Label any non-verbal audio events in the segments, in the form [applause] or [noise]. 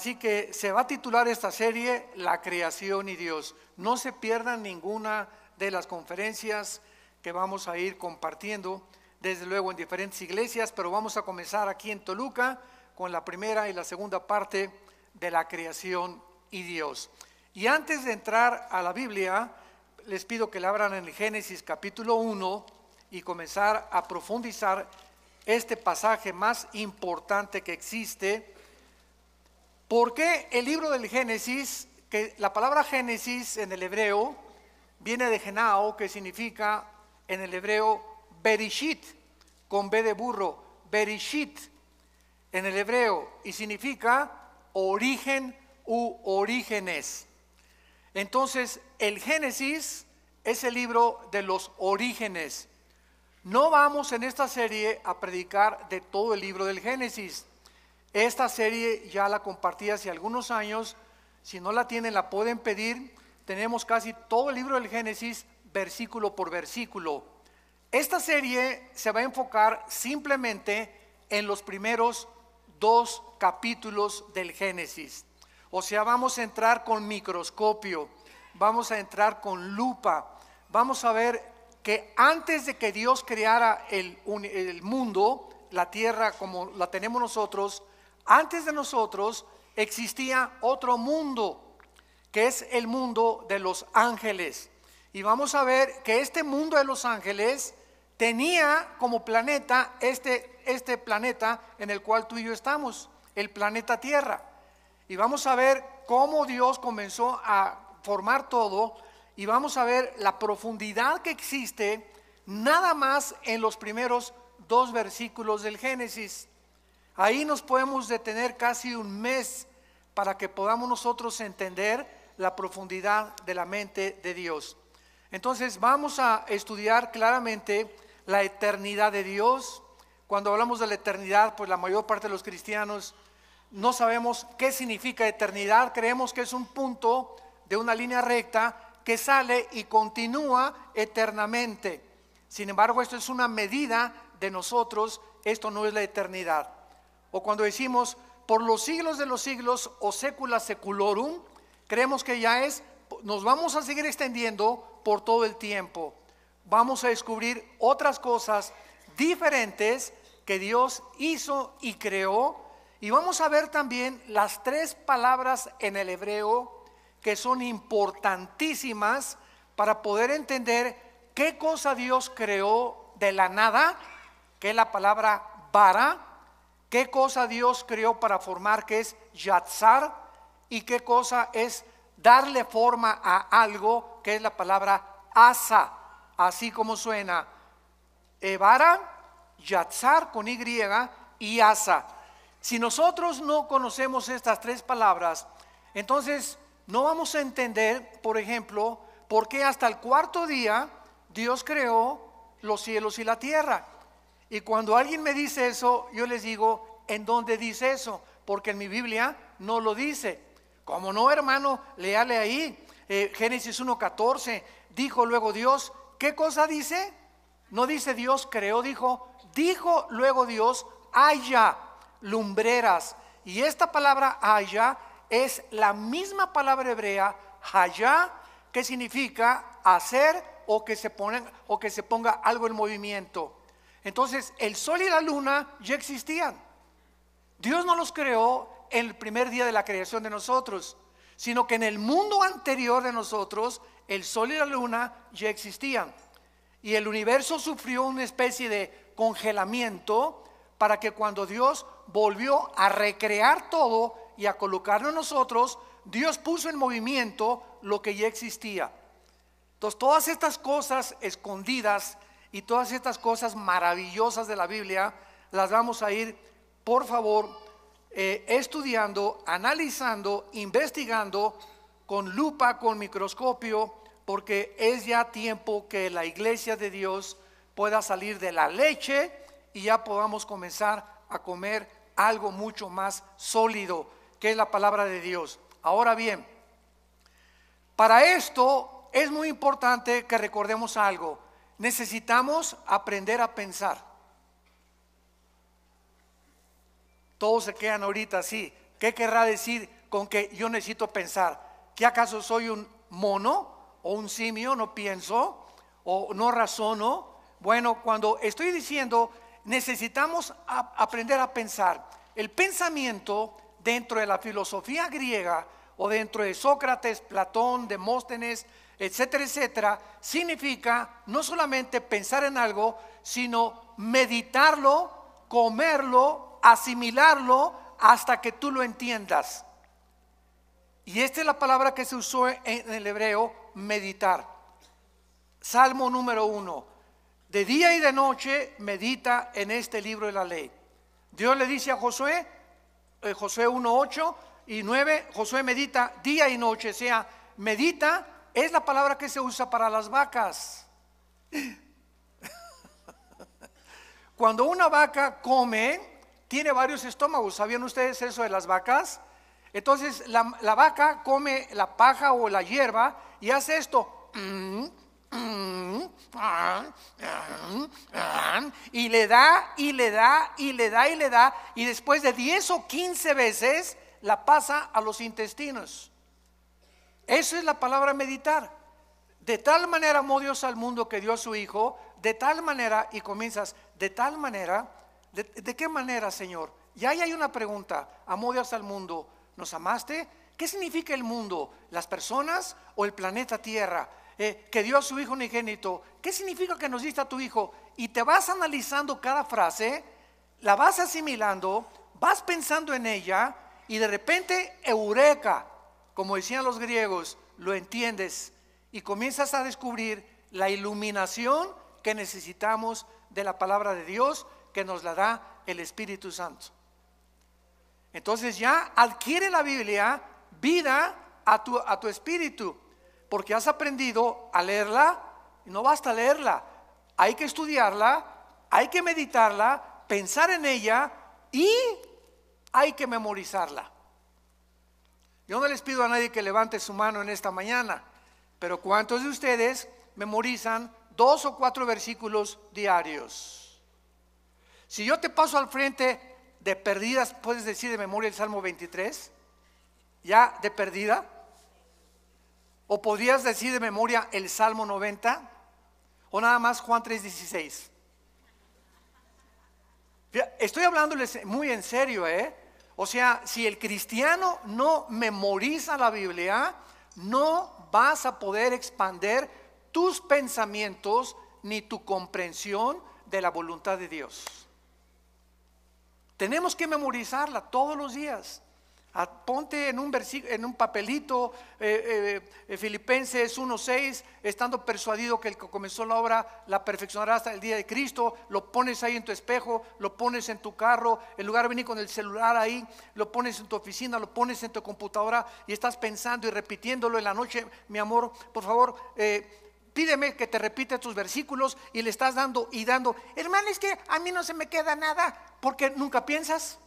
Así que se va a titular esta serie La creación y Dios. No se pierdan ninguna de las conferencias que vamos a ir compartiendo, desde luego en diferentes iglesias, pero vamos a comenzar aquí en Toluca con la primera y la segunda parte de la creación y Dios. Y antes de entrar a la Biblia, les pido que le abran en Génesis capítulo 1 y comenzar a profundizar este pasaje más importante que existe. ¿Por qué el libro del Génesis, que la palabra Génesis en el hebreo viene de Genao, que significa en el hebreo Berishit, con B de burro, Berishit en el hebreo, y significa origen u orígenes. Entonces, el Génesis es el libro de los orígenes. No vamos en esta serie a predicar de todo el libro del Génesis. Esta serie ya la compartí hace algunos años. Si no la tienen, la pueden pedir. Tenemos casi todo el libro del Génesis, versículo por versículo. Esta serie se va a enfocar simplemente en los primeros dos capítulos del Génesis. O sea, vamos a entrar con microscopio, vamos a entrar con lupa, vamos a ver que antes de que Dios creara el, el mundo, la tierra como la tenemos nosotros, antes de nosotros existía otro mundo, que es el mundo de los ángeles. Y vamos a ver que este mundo de los ángeles tenía como planeta este, este planeta en el cual tú y yo estamos, el planeta Tierra. Y vamos a ver cómo Dios comenzó a formar todo y vamos a ver la profundidad que existe nada más en los primeros dos versículos del Génesis. Ahí nos podemos detener casi un mes para que podamos nosotros entender la profundidad de la mente de Dios. Entonces vamos a estudiar claramente la eternidad de Dios. Cuando hablamos de la eternidad, pues la mayor parte de los cristianos no sabemos qué significa eternidad, creemos que es un punto de una línea recta que sale y continúa eternamente. Sin embargo, esto es una medida de nosotros, esto no es la eternidad. O cuando decimos por los siglos de los siglos o secula seculorum, creemos que ya es, nos vamos a seguir extendiendo por todo el tiempo. Vamos a descubrir otras cosas diferentes que Dios hizo y creó y vamos a ver también las tres palabras en el hebreo que son importantísimas para poder entender qué cosa Dios creó de la nada, que es la palabra bara, qué cosa Dios creó para formar, que es yatzar, y qué cosa es darle forma a algo, que es la palabra asa, así como suena. Ebara, yatzar con Y y asa. Si nosotros no conocemos estas tres palabras, entonces no vamos a entender, por ejemplo, por qué hasta el cuarto día Dios creó los cielos y la tierra. Y cuando alguien me dice eso, yo les digo, ¿en dónde dice eso? Porque en mi Biblia no lo dice. Como no, hermano, léale ahí. Eh, Génesis 1.14, dijo luego Dios, ¿qué cosa dice? No dice Dios creó, dijo, dijo luego Dios, haya lumbreras. Y esta palabra haya es la misma palabra hebrea, haya, que significa hacer o que se, ponen, o que se ponga algo en movimiento. Entonces, el sol y la luna ya existían. Dios no los creó en el primer día de la creación de nosotros, sino que en el mundo anterior de nosotros, el sol y la luna ya existían. Y el universo sufrió una especie de congelamiento para que cuando Dios volvió a recrear todo y a colocarlo en nosotros, Dios puso en movimiento lo que ya existía. Entonces, todas estas cosas escondidas y todas estas cosas maravillosas de la Biblia, las vamos a ir, por favor, eh, estudiando, analizando, investigando con lupa, con microscopio, porque es ya tiempo que la iglesia de Dios pueda salir de la leche y ya podamos comenzar a comer algo mucho más sólido, que es la palabra de Dios. Ahora bien, para esto es muy importante que recordemos algo. Necesitamos aprender a pensar. Todos se quedan ahorita así. ¿Qué querrá decir con que yo necesito pensar? ¿Que acaso soy un mono o un simio? ¿No pienso? ¿O no razono? Bueno, cuando estoy diciendo necesitamos aprender a pensar, el pensamiento dentro de la filosofía griega o dentro de Sócrates, Platón, Demóstenes, etcétera, etcétera, significa no solamente pensar en algo, sino meditarlo, comerlo, asimilarlo hasta que tú lo entiendas. Y esta es la palabra que se usó en el hebreo, meditar. Salmo número uno. De día y de noche medita en este libro de la ley. Dios le dice a Josué, eh, Josué 1, 8 y 9, Josué medita día y noche, o sea, medita es la palabra que se usa para las vacas. [laughs] Cuando una vaca come, tiene varios estómagos. ¿Sabían ustedes eso de las vacas? Entonces la, vaca come la paja o la hierba y hace esto. Y le da, y le da, y le da, y le da. Y después de 10 o 15 veces la pasa a los intestinos. Esa es la palabra meditar. De tal manera amó Dios al mundo que dio a su Hijo, de tal manera, y comienzas, de tal manera, ¿de, qué manera, Señor? Y ahí hay una pregunta, amó Dios al mundo, ¿nos amaste? ¿Qué significa el mundo? ¿Las personas o el planeta Tierra? Eh, que dio a su Hijo unigénito, ¿qué significa que nos diste a tu Hijo? Y te vas analizando cada frase, la vas asimilando, vas pensando en ella, y de repente, eureka, como decían los griegos, lo entiendes y comienzas a descubrir la iluminación que necesitamos de la palabra de Dios que nos la da el Espíritu Santo. Entonces ya adquiere la Biblia vida a tu, a tu espíritu, porque has aprendido a leerla no basta leerla, hay que estudiarla, hay que meditarla, pensar en ella y hay que memorizarla. Yo no les pido a nadie que levante su mano en esta mañana, pero ¿cuántos de ustedes memorizan dos o cuatro versículos diarios? Si yo te paso al frente de perdidas, puedes decir de memoria el Salmo 23, ya de perdida, o podrías decir de memoria el Salmo 90, o nada más Juan 3:16. Estoy hablándoles muy en serio, ¿eh? O sea, si el cristiano no memoriza la Biblia, no vas a poder expander tus pensamientos ni tu comprensión de la voluntad de Dios. Tenemos que memorizarla todos los días. Ponte en un, en un papelito eh, eh, eh, Filipenses 1.6, estando persuadido que el que comenzó la obra la perfeccionará hasta el día de Cristo, lo pones ahí en tu espejo, lo pones en tu carro, en lugar de venir con el celular ahí, lo pones en tu oficina, lo pones en tu computadora y estás pensando y repitiéndolo en la noche, mi amor, por favor, pídeme que te repite tus versículos y le estás dando y dando. Hermano, es que a mí no se me queda nada porque nunca piensas.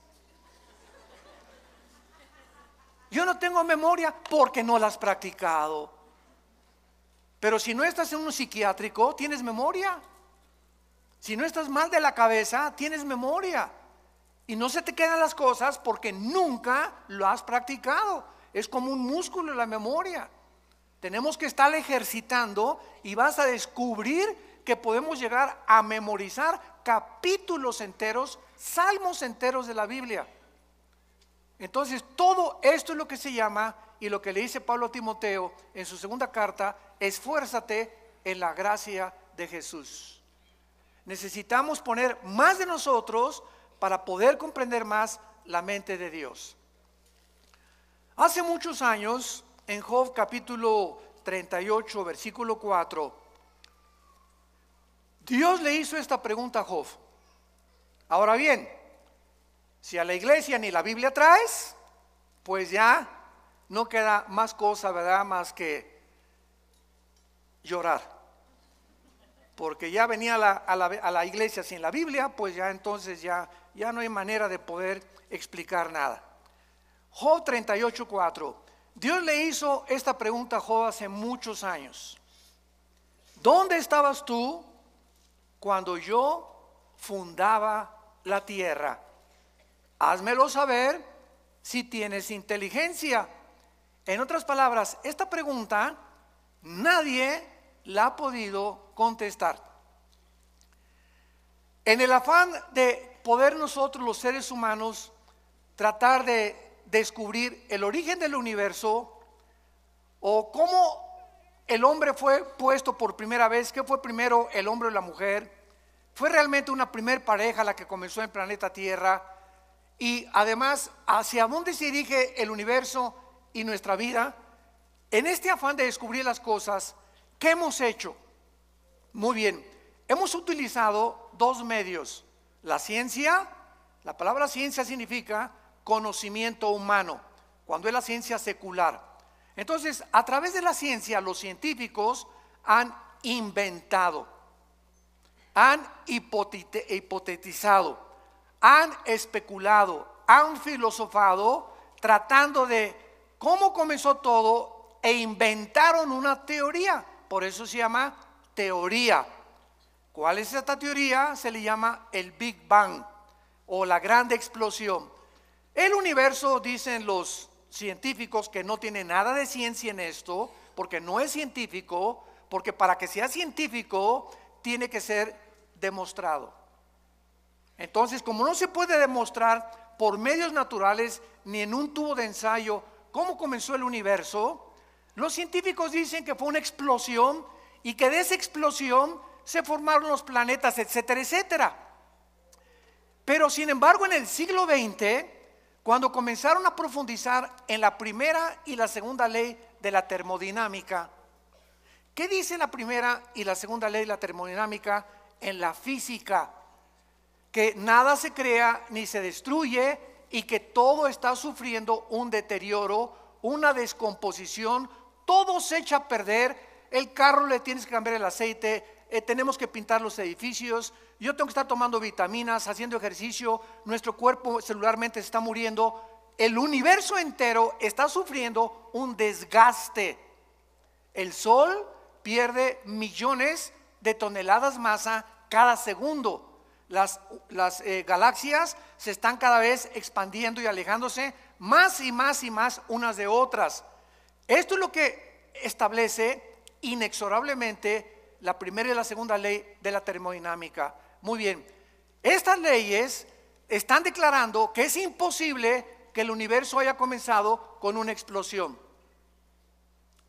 Yo no tengo memoria porque no la has practicado. Pero si no estás en un psiquiátrico, tienes memoria. Si no estás mal de la cabeza, tienes memoria. Y no se te quedan las cosas porque nunca lo has practicado. Es como un músculo la memoria. Tenemos que estar ejercitando y vas a descubrir que podemos llegar a memorizar capítulos enteros, salmos enteros de la Biblia. Entonces, todo esto es lo que se llama, y lo que le dice Pablo a Timoteo en su segunda carta, esfuérzate en la gracia de Jesús. Necesitamos poner más de nosotros para poder comprender más la mente de Dios. Hace muchos años, en Job capítulo 38, versículo 4, Dios le hizo esta pregunta a Job. Ahora bien, si a la iglesia ni la Biblia traes, pues ya no queda más cosa, ¿verdad? Más que llorar. Porque ya venía a la, iglesia sin la Biblia, pues ya entonces ya, ya no hay manera de poder explicar nada. Job 38.4. Dios le hizo esta pregunta a Job hace muchos años. ¿Dónde estabas tú cuando yo fundaba la tierra? Házmelo saber si tienes inteligencia? En otras palabras, esta pregunta nadie la ha podido contestar. En el afán de poder nosotros los seres humanos tratar de descubrir el origen del universo o cómo el hombre fue puesto por primera vez, qué fue primero el hombre o la mujer, fue realmente una primer pareja la que comenzó en planeta Tierra y además hacia dónde se dirige el universo y nuestra vida. En este afán de descubrir las cosas, ¿qué hemos hecho? Muy bien, hemos utilizado dos medios. La ciencia, la palabra ciencia significa conocimiento humano, cuando es la ciencia secular. Entonces, a través de la ciencia, los científicos han inventado, han hipotetizado, han especulado, han filosofado, tratando de cómo comenzó todo e inventaron una teoría. Por eso se llama teoría. ¿Cuál es esta teoría? Se le llama el Big Bang o la gran explosión. El universo, dicen los científicos, que no tiene nada de ciencia en esto, porque no es científico, porque para que sea científico tiene que ser demostrado. Entonces, como no se puede demostrar por medios naturales ni en un tubo de ensayo cómo comenzó el universo, los científicos dicen que fue una explosión y que de esa explosión se formaron los planetas, etcétera, etcétera. Pero sin embargo, en el siglo XX, cuando comenzaron a profundizar en la primera y la segunda ley de la termodinámica, ¿qué dice la primera y la segunda ley de la termodinámica en la física? Que nada se crea ni se destruye y que todo está sufriendo un deterioro, una descomposición, todo se echa a perder, el carro le tienes que cambiar el aceite, eh, tenemos que pintar los edificios, yo tengo que estar tomando vitaminas, haciendo ejercicio, nuestro cuerpo celularmente está muriendo, el universo entero está sufriendo un desgaste. El Sol pierde millones de toneladas masa cada segundo. Las, las eh, galaxias se están cada vez expandiendo y alejándose más y más y más unas de otras. Esto es lo que establece inexorablemente la primera y la segunda ley de la termodinámica. Muy bien, estas leyes están declarando que es imposible que el universo haya comenzado con una explosión.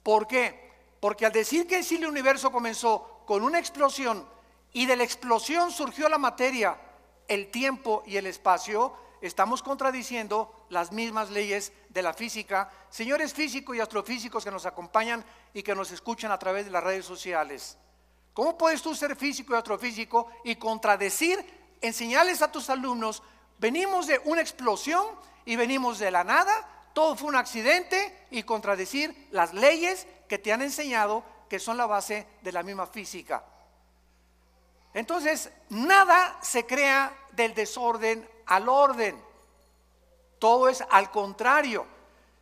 ¿Por qué? Porque al decir que si el universo comenzó con una explosión y de la explosión surgió la materia, el tiempo y el espacio, estamos contradiciendo las mismas leyes de la física. Señores físicos y astrofísicos que nos acompañan y que nos escuchan a través de las redes sociales. ¿Cómo puedes tú ser físico y astrofísico y contradecir, enseñarles a tus alumnos, venimos de una explosión y venimos de la nada, todo fue un accidente y contradecir las leyes que te han enseñado que son la base de la misma física? Entonces, nada se crea del desorden al orden. Todo es al contrario.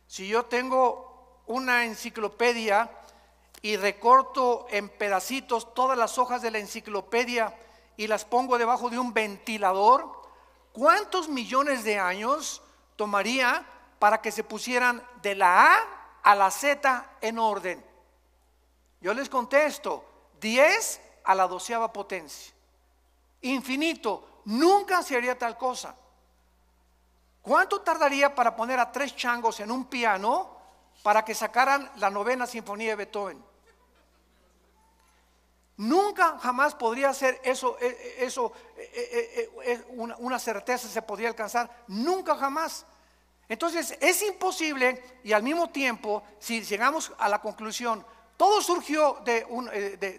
Si yo tengo una enciclopedia y recorto en pedacitos todas las hojas de la enciclopedia y las pongo debajo de un ventilador, ¿cuántos millones de años tomaría para que se pusieran de la A a la Z en orden? Yo les contesto, 10 a la doceava potencia. Infinito, nunca se haría tal cosa. ¿Cuánto tardaría para poner a tres changos en un piano para que sacaran la novena sinfonía de Beethoven? Nunca jamás podría ser eso, eh, eh, eso una, una certeza se podría alcanzar, nunca jamás. Entonces es imposible y al mismo tiempo, si llegamos a la conclusión, todo surgió de,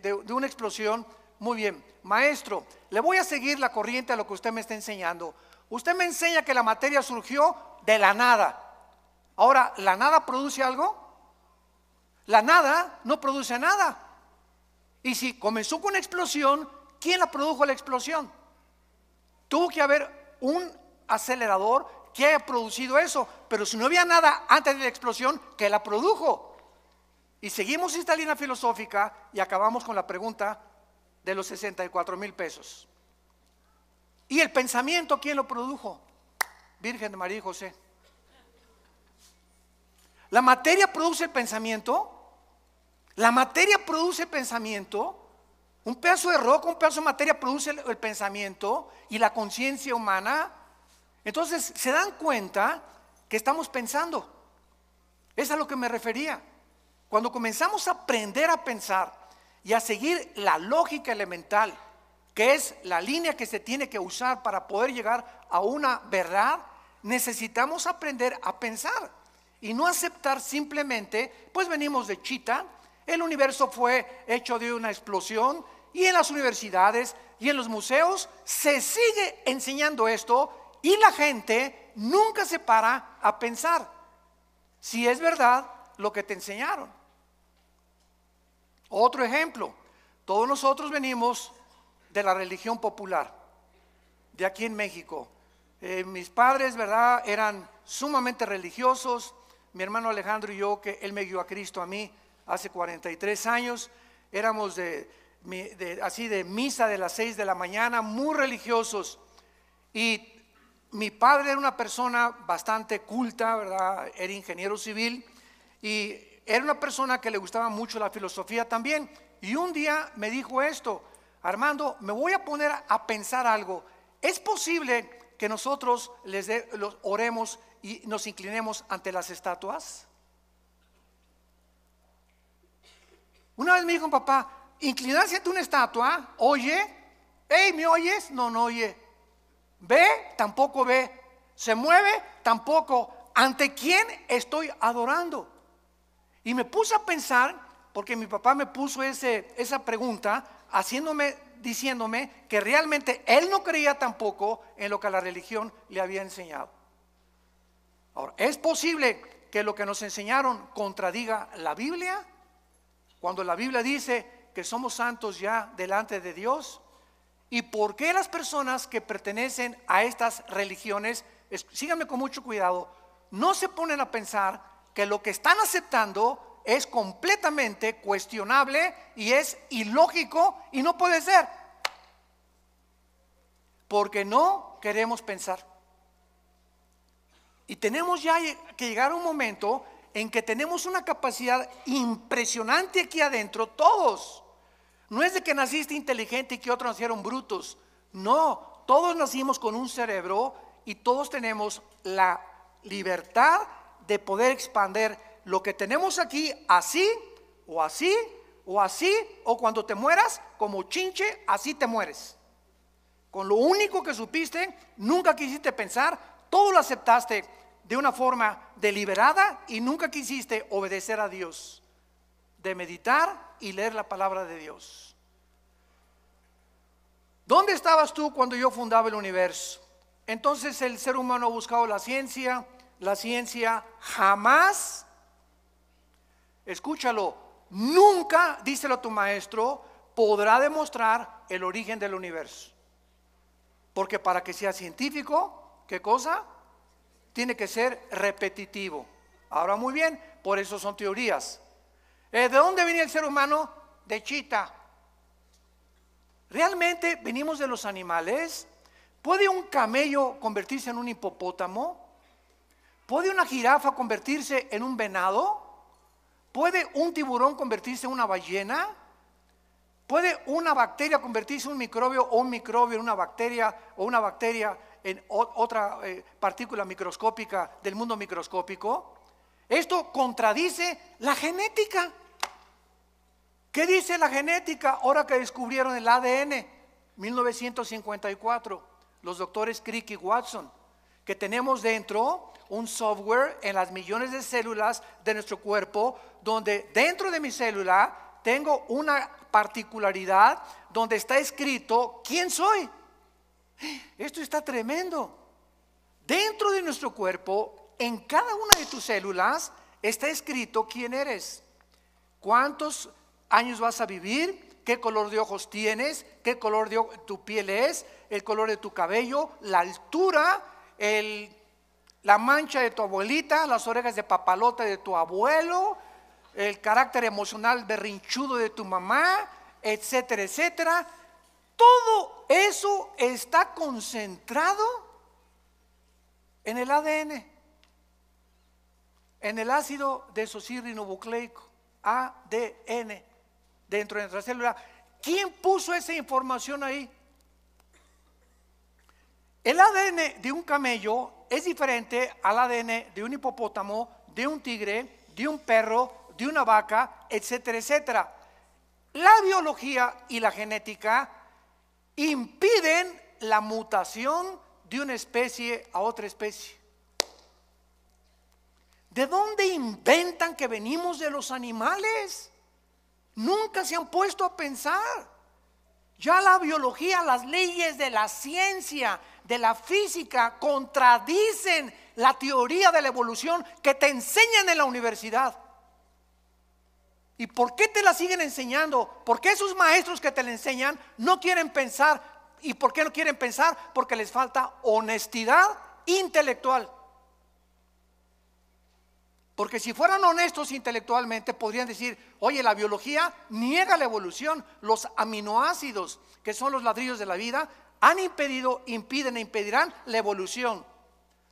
de, una explosión, muy bien, maestro, le voy a seguir la corriente a lo que usted me está enseñando. Usted me enseña que la materia surgió de la nada. Ahora, ¿la nada produce algo? La nada no produce nada. Y si comenzó con una explosión, ¿quién la produjo la explosión? Tuvo que haber un acelerador que haya producido eso, pero si no había nada antes de la explosión, ¿qué la produjo? Y seguimos esta línea filosófica y acabamos con la pregunta de los 64 mil pesos. ¿Y el pensamiento quién lo produjo? Virgen de María y José. La materia produce pensamiento. La materia produce pensamiento. Un pedazo de roca, un pedazo de materia produce el, el pensamiento y la conciencia humana. Entonces se dan cuenta que estamos pensando. Es a lo que me refería. Cuando comenzamos a aprender a pensar y a seguir la lógica elemental, que es la línea que se tiene que usar para poder llegar a una verdad, necesitamos aprender a pensar y no aceptar simplemente, pues venimos de chita, el universo fue hecho de una explosión y en las universidades y en los museos se sigue enseñando esto y la gente nunca se para a pensar si es verdad lo que te enseñaron. Otro ejemplo, todos nosotros venimos de la religión popular, de aquí en México. Eh, mis padres, ¿verdad?, eran sumamente religiosos. Mi hermano Alejandro y yo, que él me guió a Cristo a mí hace 43 años, éramos de, así de misa de las 6 de la mañana, muy religiosos. Y mi padre era una persona bastante culta, ¿verdad? Era ingeniero civil y era una persona que le gustaba mucho la filosofía también. Y un día me dijo esto, Armando, me voy a poner a pensar algo. ¿Es posible que nosotros les los oremos y nos inclinemos ante las estatuas? Una vez me dijo papá, inclinarse ante una estatua, oye, hey, ¿me oyes? No, no oye. ¿Ve? Tampoco ve. ¿Se mueve? Tampoco. ¿Ante quién estoy adorando? Y me puse a pensar, porque mi papá me puso ese, esa pregunta, haciéndome, diciéndome que realmente él no creía tampoco en lo que la religión le había enseñado. Ahora, ¿es posible que lo que nos enseñaron contradiga la Biblia? Cuando la Biblia dice que somos santos ya delante de Dios. ¿Y por qué las personas que pertenecen a estas religiones, síganme con mucho cuidado, no se ponen a pensar que lo que están aceptando es completamente cuestionable y es ilógico y no puede ser? Porque no queremos pensar. Y tenemos ya que llegar a un momento en que tenemos una capacidad impresionante aquí adentro, todos no es de que naciste inteligente y que otros nacieron brutos. No, todos nacimos con un cerebro y todos tenemos la libertad de poder expander lo que tenemos aquí así o así o así o cuando te mueras como chinche, así te mueres. Con lo único que supiste, nunca quisiste pensar, todo lo aceptaste de una forma deliberada y nunca quisiste obedecer a Dios de meditar y leer la palabra de Dios. ¿Dónde estabas tú cuando yo fundaba el universo? Entonces el ser humano ha buscado la ciencia, la ciencia jamás, escúchalo, nunca, díselo a tu maestro, podrá demostrar el origen del universo. Porque para que sea científico, ¿qué cosa? Tiene que ser repetitivo. Ahora muy bien, por eso son teorías. Eh, ¿De dónde viene el ser humano? De chita. ¿Realmente venimos de los animales? ¿Puede un camello convertirse en un hipopótamo? ¿Puede una jirafa convertirse en un venado? ¿Puede un tiburón convertirse en una ballena? ¿Puede una bacteria convertirse en un microbio o un microbio en una bacteria o una bacteria en otra eh, partícula microscópica del mundo microscópico? Esto contradice la genética. ¿Qué dice la genética ahora que descubrieron el ADN? 1954, los doctores Crick y Watson, que tenemos dentro un software en las millones de células de nuestro cuerpo, donde dentro de mi célula tengo una particularidad donde está escrito quién soy. Esto está tremendo. Dentro de nuestro cuerpo, en cada una de tus células, está escrito quién eres. ¿Cuántos años vas a vivir, qué color de ojos tienes, qué color de tu piel es, el color de tu cabello, la altura, la mancha de tu abuelita, las orejas de papalota de tu abuelo, el carácter emocional berrinchudo de tu mamá, etcétera, etcétera. Todo eso está concentrado en el ADN. en el ácido desoxirribonucleico, ADN, dentro de nuestra célula. ¿Quién puso esa información ahí? El ADN de un camello es diferente al ADN de un hipopótamo, de un tigre, de un perro, de una vaca, etcétera, etcétera. La biología y la genética impiden la mutación de una especie a otra especie. ¿De dónde inventan que venimos de los animales? Nunca se han puesto a pensar. Ya la biología, las leyes de la ciencia, de la física, contradicen la teoría de la evolución que te enseñan en la universidad. ¿Y por qué te la siguen enseñando? ¿Por qué esos maestros que te la enseñan no quieren pensar? ¿Y por qué no quieren pensar? Porque les falta honestidad intelectual. Porque si fueran honestos intelectualmente, podrían decir, oye, la biología niega la evolución. Los aminoácidos, que son los ladrillos de la vida, han impedido, impiden e impedirán la evolución.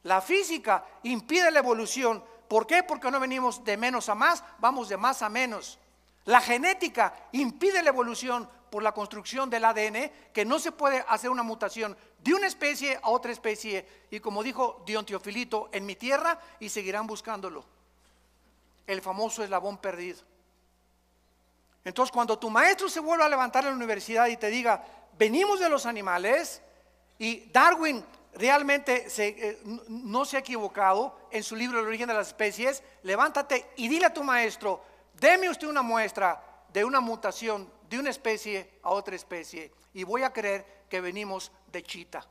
La física impide la evolución. ¿Por qué? Porque no venimos de menos a más, vamos de más a menos. La genética impide la evolución por la construcción del ADN, que no se puede hacer una mutación de una especie a otra especie. Y como dijo Dion Teofilito, en mi tierra y seguirán buscándolo el famoso eslabón perdido. Entonces, cuando tu maestro se vuelva a levantar en la universidad y te diga, venimos de los animales, y Darwin realmente eh, no se ha equivocado en su libro El origen de las especies, levántate y dile a tu maestro, deme usted una muestra de una mutación de una especie a otra especie, y voy a creer que venimos de chita.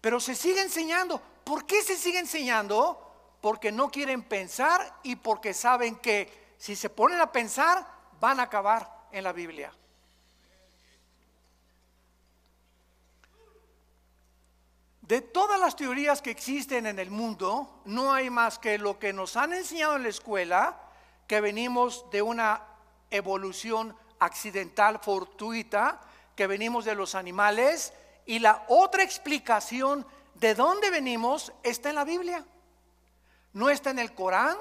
Pero se sigue enseñando. ¿Por qué se sigue enseñando? porque no quieren pensar y porque saben que si se ponen a pensar van a acabar en la Biblia. De todas las teorías que existen en el mundo, no hay más que lo que nos han enseñado en la escuela, que venimos de una evolución accidental, fortuita, que venimos de los animales, y la otra explicación de dónde venimos está en la Biblia. No está en el Corán,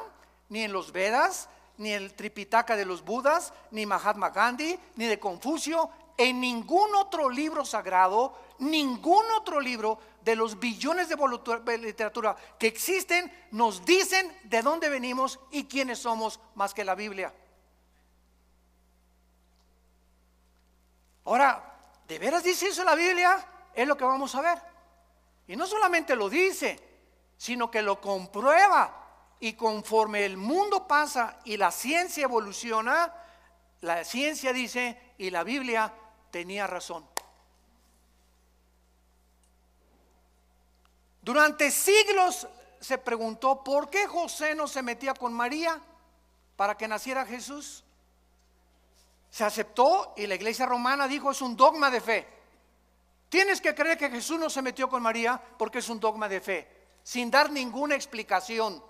ni en los Vedas, ni en el Tripitaka de los Budas, ni Mahatma Gandhi, ni de Confucio, en ningún otro libro sagrado, ningún otro libro de los billones de literatura que existen nos dicen de dónde venimos y quiénes somos más que la Biblia. Ahora, ¿de veras dice eso la Biblia? Es lo que vamos a ver. Y no solamente lo dice, sino que lo comprueba. Y conforme el mundo pasa y la ciencia evoluciona, la ciencia dice, y la Biblia tenía razón. Durante siglos se preguntó por qué José no se metía con María para que naciera Jesús. Se aceptó y la iglesia romana dijo es un dogma de fe. Tienes que creer que Jesús no se metió con María porque es un dogma de fe sin dar ninguna explicación.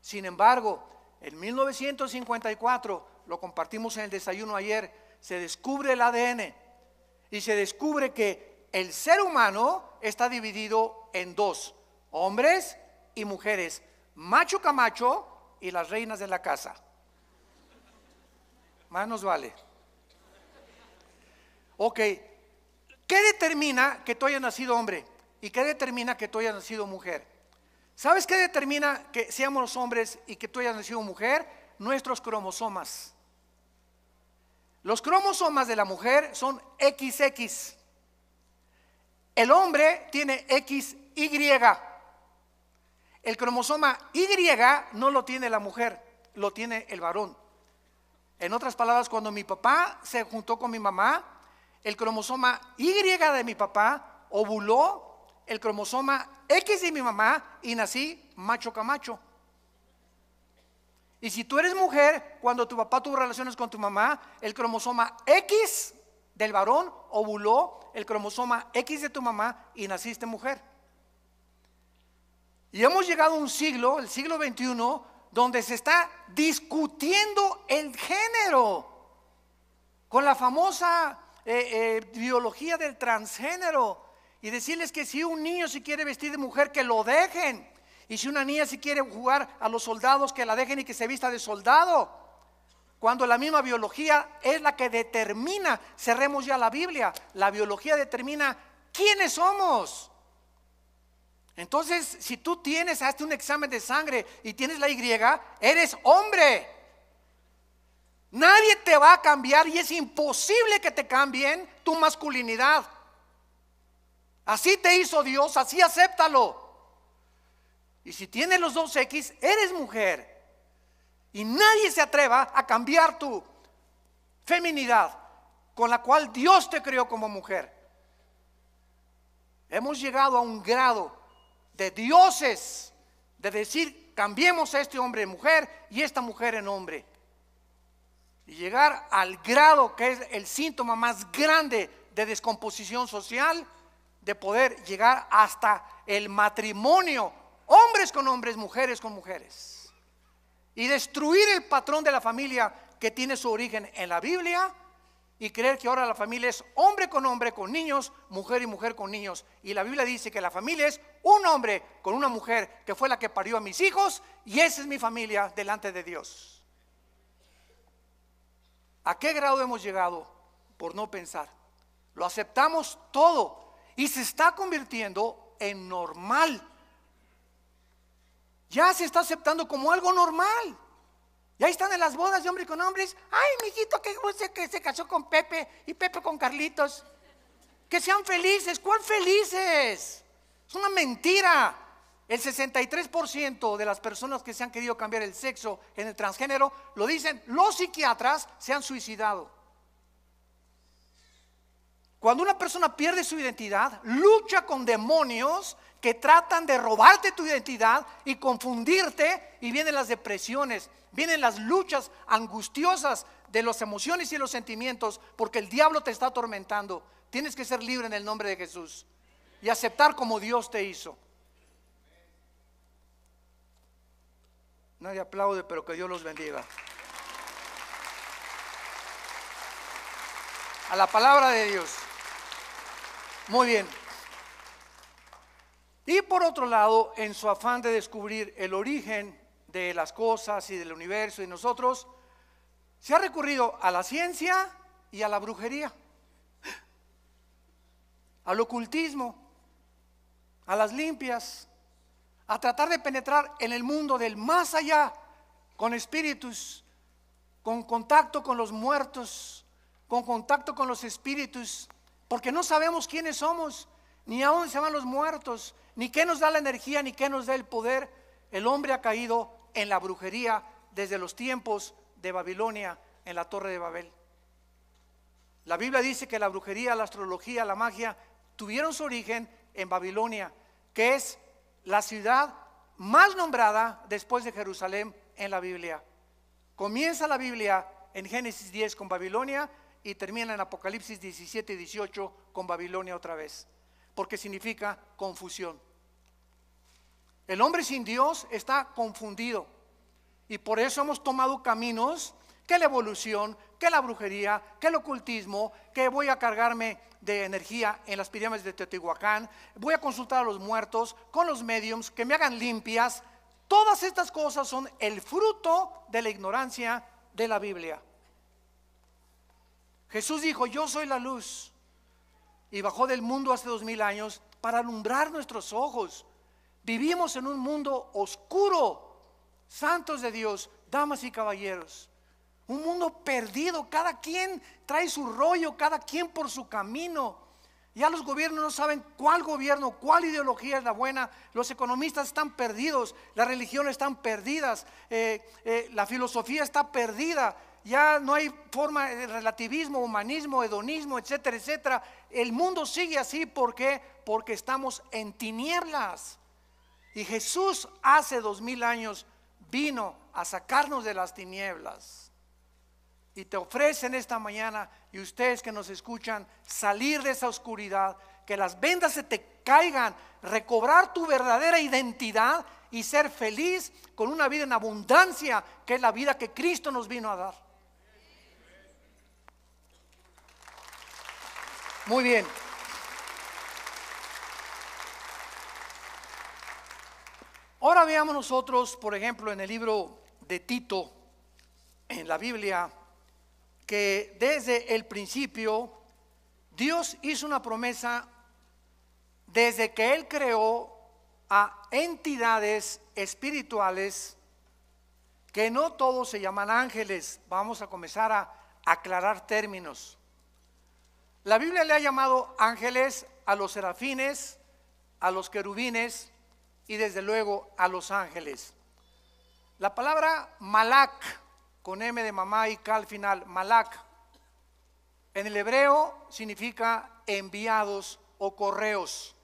Sin embargo, en 1954, lo compartimos en el desayuno ayer, se descubre el ADN y se descubre que el ser humano está dividido en dos, hombres y mujeres, macho camacho y las reinas de la casa. Más nos vale. Ok, ¿qué determina que tú hayas nacido hombre? ¿Y qué determina que tú hayas nacido mujer? ¿Sabes qué determina que seamos los hombres y que tú hayas nacido mujer? Nuestros cromosomas. Los cromosomas de la mujer son XX. El hombre tiene XY. El cromosoma Y no lo tiene la mujer, lo tiene el varón. En otras palabras, cuando mi papá se juntó con mi mamá, el cromosoma Y de mi papá ovuló el cromosoma X de mi mamá y nací macho camacho. Y si tú eres mujer, cuando tu papá tuvo relaciones con tu mamá, el cromosoma X del varón ovuló el cromosoma X de tu mamá y naciste mujer. Y hemos llegado a un siglo, el siglo XXI, donde se está discutiendo el género con la famosa eh, eh, biología del transgénero y decirles que si un niño se quiere vestir de mujer, que lo dejen. Y si una niña si quiere jugar a los soldados, que la dejen y que se vista de soldado. Cuando la misma biología es la que determina, cerremos ya la Biblia, la biología determina quiénes somos. Entonces, si tú tienes, hazte un examen de sangre y tienes la Y, eres hombre. Nadie te va a cambiar y es imposible que te cambien tu masculinidad. Así te hizo Dios, así acéptalo. Y si tienes los dos X, eres mujer. Y nadie se atreva a cambiar tu feminidad con la cual Dios te creó como mujer. Hemos llegado a un grado de dioses de decir, cambiemos a este hombre en mujer y esta mujer en hombre. Y llegar al grado que es el síntoma más grande de descomposición social, de poder llegar hasta el matrimonio, hombres con hombres, mujeres con mujeres y destruir el patrón de la familia que tiene su origen en la Biblia y creer que ahora la familia es hombre con hombre con niños, mujer y mujer con niños. Y la Biblia dice que la familia es un hombre con una mujer que fue la que parió a mis hijos y esa es mi familia delante de Dios. ¿A qué grado hemos llegado por no pensar? Lo aceptamos todo y se está convirtiendo en normal ya se está aceptando como algo normal. Y ahí están en las bodas de hombres con hombres. Ay, mijito, que que se casó con Pepe y Pepe con Carlitos. Que sean felices. ¿Cuál felices? Es una mentira. El 63% de las personas que se han querido cambiar el sexo en el transgénero lo dicen los psiquiatras se han suicidado. Cuando una persona pierde su identidad, lucha con demonios que tratan de robarte tu identidad y confundirte y vienen las depresiones, vienen las luchas angustiosas de las emociones y los sentimientos porque el diablo te está atormentando. Tienes que ser libre en el nombre de Jesús y aceptar como Dios te hizo. Nadie aplaude, pero que Dios los bendiga. A la palabra de Dios. Muy bien. Y por otro lado, en su afán de descubrir el origen de las cosas y del universo y nosotros, se ha recurrido a la ciencia y a la brujería, al ocultismo, a las limpias, a tratar de penetrar en el mundo del más allá con espíritus, con contacto con los muertos, con contacto con los espíritus, porque no sabemos quiénes somos, ni a dónde se van los muertos, ni qué nos da la energía, ni qué nos da el poder. El hombre ha caído en la brujería desde los tiempos de Babilonia, en la torre de Babel. La Biblia dice que la brujería, la astrología, la magia tuvieron su origen en Babilonia, que es la ciudad más nombrada después de Jerusalén en la Biblia. Comienza la Biblia en Génesis 10 con Babilonia y termina en Apocalipsis 17 y 18 con Babilonia otra vez, porque significa confusión. El hombre sin Dios está confundido. Y por eso hemos tomado caminos que la evolución, que la brujería, que el ocultismo, que voy a cargarme de energía en las pirámides de Teotihuacán, voy a consultar a los muertos con los mediums que me hagan limpias. Todas estas cosas son el fruto de la ignorancia de la Biblia. Jesús dijo, yo soy la luz. Y bajó del mundo hace dos mil años para alumbrar nuestros ojos Vivimos en un mundo oscuro, santos de Dios, damas y caballeros. Un mundo perdido, cada quien trae su rollo, cada quien por su camino. Ya los gobiernos no saben cuál gobierno, cuál ideología es la buena. Los economistas están perdidos, las religiones están perdidas, eh, eh, la filosofía está perdida. Ya no hay forma de relativismo, humanismo, hedonismo, etcétera, etcétera. El mundo sigue así, ¿por qué? Porque estamos en tinieblas. Y Jesús hace dos mil años vino a sacarnos de las tinieblas. Y te ofrecen esta mañana, y ustedes que nos escuchan, salir de esa oscuridad, que las vendas se te caigan, recobrar tu verdadera identidad y ser feliz con una vida en abundancia, que es la vida que Cristo nos vino a dar. Muy bien. Ahora veamos nosotros, por ejemplo, en el libro de Tito, en la Biblia, que desde el principio Dios hizo una promesa desde que Él creó a entidades espirituales que no todos se llaman ángeles. Vamos a comenzar a aclarar términos. La Biblia le ha llamado ángeles a los serafines, a los querubines y desde luego a los ángeles. La palabra malak, con M de mamá y K al final, malak, en el hebreo significa enviados o correos.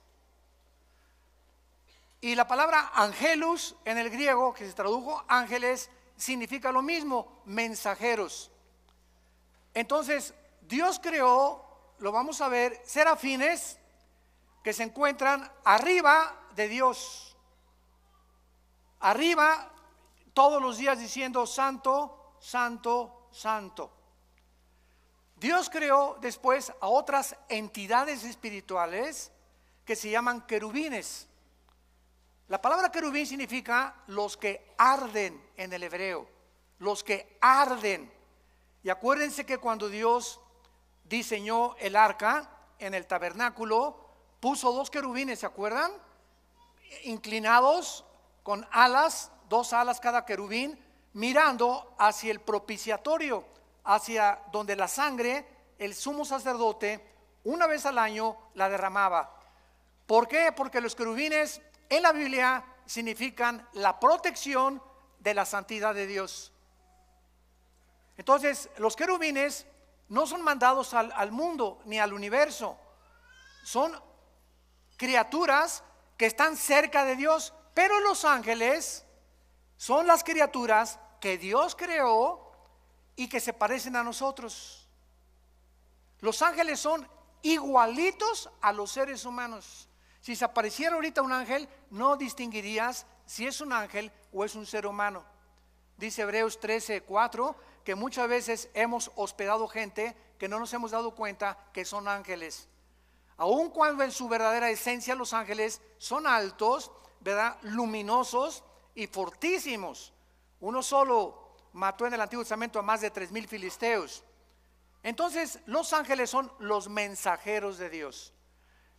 Y la palabra angelus en el griego, que se tradujo ángeles, significa lo mismo, mensajeros. Entonces, Dios creó, lo vamos a ver, serafines que se encuentran arriba de Dios. Arriba todos los días diciendo santo, santo, santo. Dios creó después a otras entidades espirituales que se llaman querubines. La palabra querubín significa los que arden en el hebreo, los que arden. Y acuérdense que cuando Dios diseñó el arca en el tabernáculo, puso dos querubines, ¿se acuerdan? Inclinados con alas, dos alas cada querubín, mirando hacia el propiciatorio, hacia donde la sangre, el sumo sacerdote, una vez al año la derramaba. ¿Por qué? Porque los querubines en la Biblia significan la protección de la santidad de Dios. Entonces, los querubines no son mandados al, mundo ni al universo, son criaturas que están cerca de Dios, pero los ángeles son las criaturas que Dios creó y que se parecen a nosotros. Los ángeles son igualitos a los seres humanos. Si se apareciera ahorita un ángel, no distinguirías si es un ángel o es un ser humano. Dice Hebreos 13, 4, que muchas veces hemos hospedado gente que no nos hemos dado cuenta que son ángeles. Aun cuando en su verdadera esencia los ángeles son altos, ¿verdad? Luminosos y fortísimos. Uno solo mató en el Antiguo Testamento a más de tres mil filisteos. Entonces, los ángeles son los mensajeros de Dios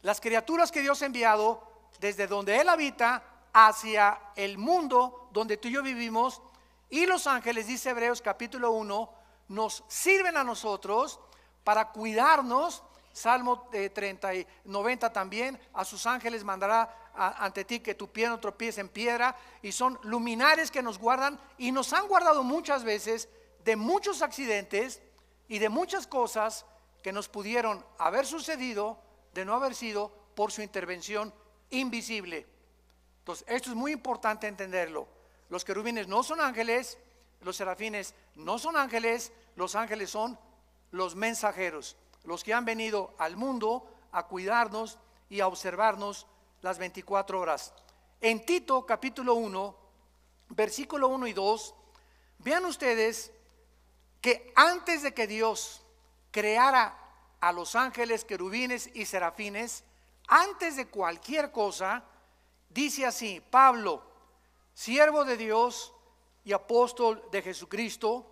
las criaturas que Dios ha enviado desde donde Él habita hacia el mundo donde tú y yo vivimos. Y los ángeles, dice Hebreos capítulo 1, nos sirven a nosotros para cuidarnos. Salmo 30 y 90 también, a sus ángeles mandará ante ti que tu pie no tropiece en piedra. Y son luminares que nos guardan y nos han guardado muchas veces de muchos accidentes y de muchas cosas que nos pudieron haber sucedido de no haber sido por su intervención invisible. Entonces, esto es muy importante entenderlo. Los querubines no son ángeles, los serafines no son ángeles, los ángeles son los mensajeros, los que han venido al mundo a cuidarnos y a observarnos las 24 horas. En Tito capítulo 1, versículo 1 y 2, vean ustedes que antes de que Dios creara a los ángeles, querubines y serafines, antes de cualquier cosa, dice así, Pablo, siervo de Dios y apóstol de Jesucristo,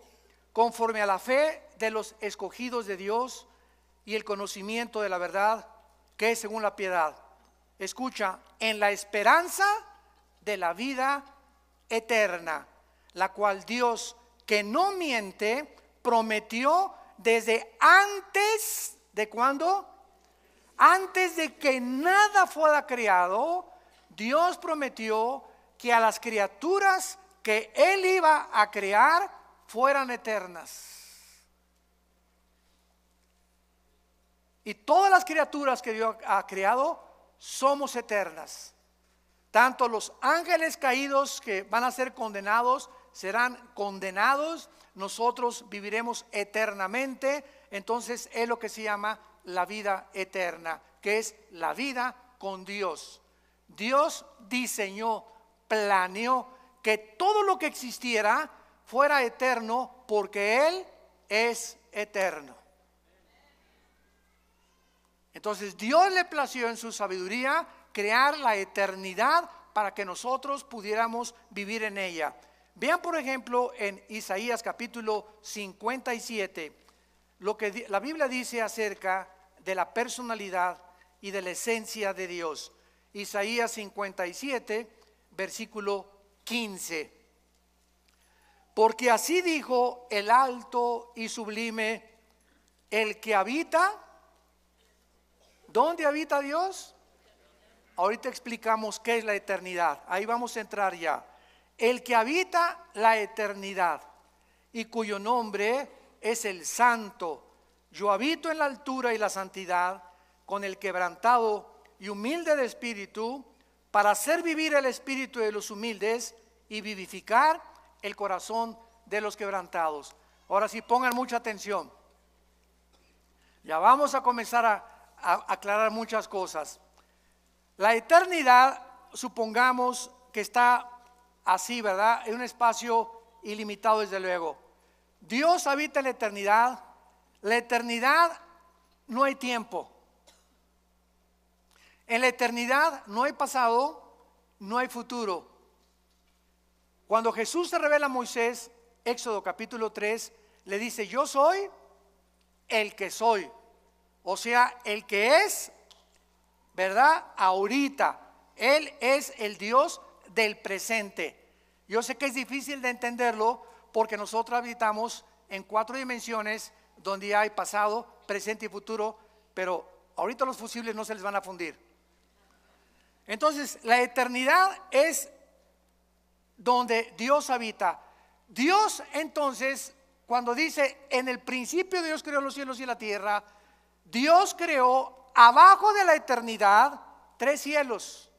conforme a la fe de los escogidos de Dios y el conocimiento de la verdad, que es según la piedad. Escucha, en la esperanza de la vida eterna, la cual Dios, que no miente, prometió desde antes ¿De cuándo? Antes de que nada fuera creado, Dios prometió que a las criaturas que Él iba a crear fueran eternas. Y todas las criaturas que Dios ha creado somos eternas. Tanto los ángeles caídos que van a ser condenados serán condenados, nosotros viviremos eternamente entonces es lo que se llama la vida eterna, que es la vida con Dios. Dios diseñó, planeó que todo lo que existiera fuera eterno porque Él es eterno. Entonces Dios le plació en su sabiduría crear la eternidad para que nosotros pudiéramos vivir en ella. Vean, por ejemplo, en Isaías capítulo 57, lo que la Biblia dice acerca de la personalidad y de la esencia de Dios. Isaías 57, versículo 15. Porque así dijo el alto y sublime, el que habita, ¿dónde habita Dios? Ahorita explicamos qué es la eternidad. Ahí vamos a entrar ya. El que habita la eternidad y cuyo nombre es el santo. Yo habito en la altura y la santidad con el quebrantado y humilde de espíritu para hacer vivir el espíritu de los humildes y vivificar el corazón de los quebrantados. Ahora sí, pongan mucha atención. Ya vamos a comenzar a, a aclarar muchas cosas. La eternidad, supongamos que está así, ¿verdad? En un espacio ilimitado, desde luego. Dios habita en la eternidad. La eternidad no hay tiempo. En la eternidad no hay pasado, no hay futuro. Cuando Jesús se revela a Moisés, Éxodo capítulo 3, le dice, yo soy el que soy. O sea, el que es ¿verdad? Ahorita. Él es el Dios del presente. Yo sé que es difícil de entenderlo porque nosotros habitamos en cuatro dimensiones donde hay pasado, presente y futuro, pero ahorita los fusibles no se les van a fundir. Entonces, la eternidad es donde Dios habita. Dios entonces, cuando dice, en el principio Dios creó los cielos y la tierra, Dios creó abajo de la eternidad tres cielos.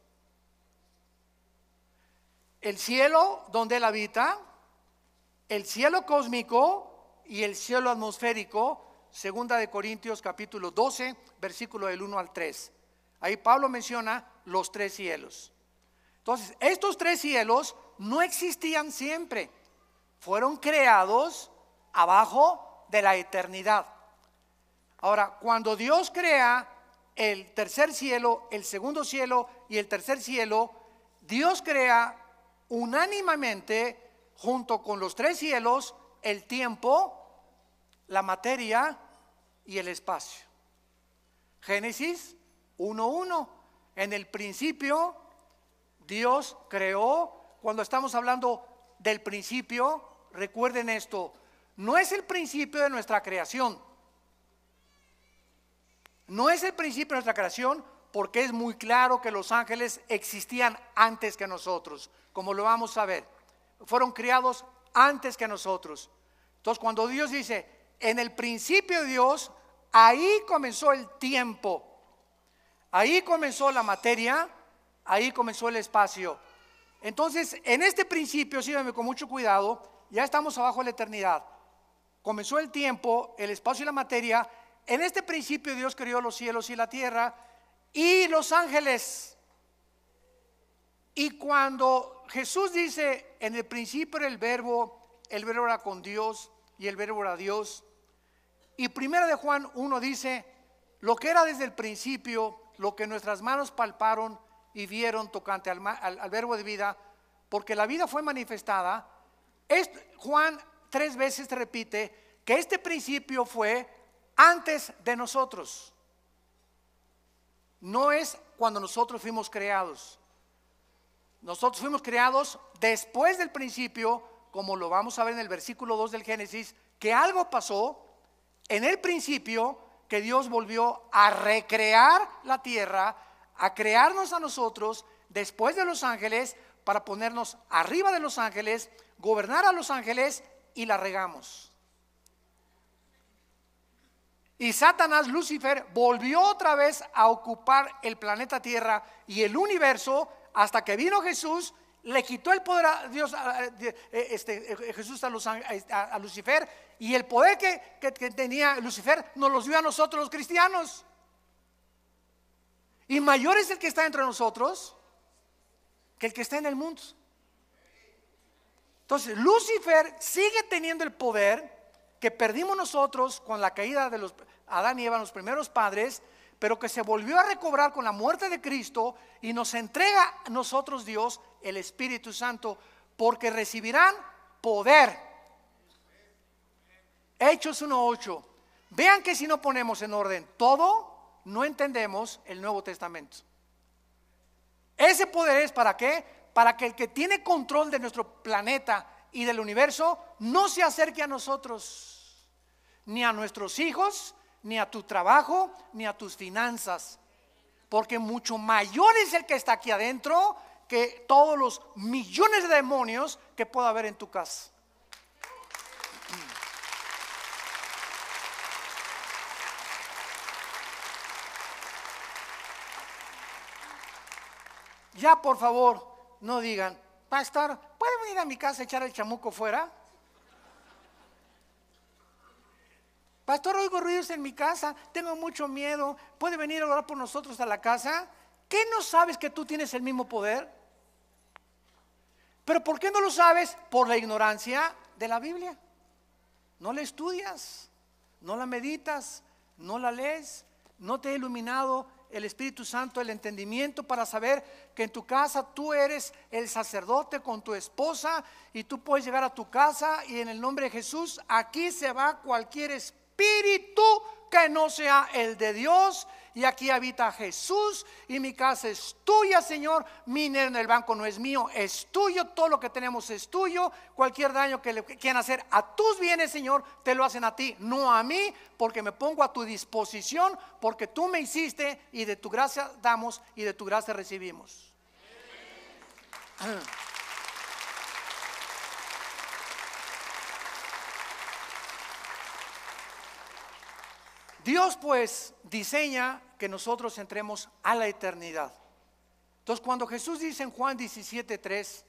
El cielo donde Él habita, el cielo cósmico y el cielo atmosférico, segunda de Corintios capítulo 12, versículo del 1 al 3. Ahí Pablo menciona los tres cielos. Entonces, estos tres cielos no existían siempre, fueron creados abajo de la eternidad. Ahora, cuando Dios crea el tercer cielo, el segundo cielo y el tercer cielo, Dios crea unánimemente, junto con los tres cielos, el tiempo, la materia y el espacio. Génesis 1.1. En el principio, Dios creó, cuando estamos hablando del principio, recuerden esto, no es el principio de nuestra creación no es el principio de nuestra creación porque es muy claro que los ángeles existían antes que nosotros, como lo vamos a ver. Fueron criados antes que nosotros. Entonces cuando Dios dice, en el principio de Dios, ahí comenzó el tiempo, ahí comenzó la materia, ahí comenzó el espacio. Entonces, en este principio, síganme con mucho cuidado, ya estamos abajo de la eternidad. Comenzó el tiempo, el espacio y la materia, en este principio Dios creó los cielos y la tierra y los ángeles. Y cuando Jesús dice, en el principio era el verbo, el verbo era con Dios y el verbo era Dios. Y primero de Juan 1 dice, lo que era desde el principio, lo que nuestras manos palparon y vieron tocante al, verbo de vida, porque la vida fue manifestada. Juan tres veces repite que este principio fue antes de nosotros. No es cuando nosotros fuimos creados. Nosotros fuimos creados después del principio, como lo vamos a ver en el versículo 2 del Génesis, que algo pasó en el principio que Dios volvió a recrear la tierra, a crearnos a nosotros después de los ángeles, para ponernos arriba de los ángeles, gobernar a los ángeles y la regamos. Y Satanás, Lucifer, volvió otra vez a ocupar el planeta Tierra y el universo hasta que vino Jesús, le quitó el poder a Dios, eh, este, eh, Jesús a, Lucifer y el poder que, tenía Lucifer nos los dio a nosotros los cristianos. Y mayor es el que está entre nosotros que el que está en el mundo. Entonces, Lucifer sigue teniendo el poder que perdimos nosotros con la caída de los Adán y Eva, los primeros padres, pero que se volvió a recobrar con la muerte de Cristo y nos entrega a nosotros Dios el Espíritu Santo, porque recibirán poder. Hechos 1.8. Vean que si no ponemos en orden todo, no entendemos el Nuevo Testamento. Ese poder es para qué? Para que el que tiene control de nuestro planeta y del universo no se acerque a nosotros, ni a nuestros hijos, ni a tu trabajo, ni a tus finanzas. Porque mucho mayor es el que está aquí adentro que todos los millones de demonios que pueda haber en tu casa. Ya por favor, no digan, pastor, ¿puede venir a mi casa a echar el chamuco fuera? Pastor, oigo ruidos en mi casa, tengo mucho miedo, ¿puede venir a orar por nosotros a la casa? ¿Qué no sabes que tú tienes el mismo poder? Pero ¿por qué no lo sabes? Por la ignorancia de la Biblia. No la estudias, no la meditas, no la lees, no te ha iluminado el Espíritu Santo el entendimiento para saber que en tu casa tú eres el sacerdote con tu esposa y tú puedes llegar a tu casa y en el nombre de Jesús aquí se va cualquier espíritu que no sea el de Dios y aquí habita Jesús y mi casa es tuya, Señor. Mi dinero en el banco no es mío, es tuyo. Todo lo que tenemos es tuyo. Cualquier daño que le quieran hacer a tus bienes, Señor, te lo hacen a ti, no a mí, porque me pongo a tu disposición, porque tú me hiciste y de tu gracia damos y de tu gracia recibimos. [clears throat] Dios pues diseña que nosotros entremos a la eternidad. Entonces cuando Jesús dice en Juan 17:3,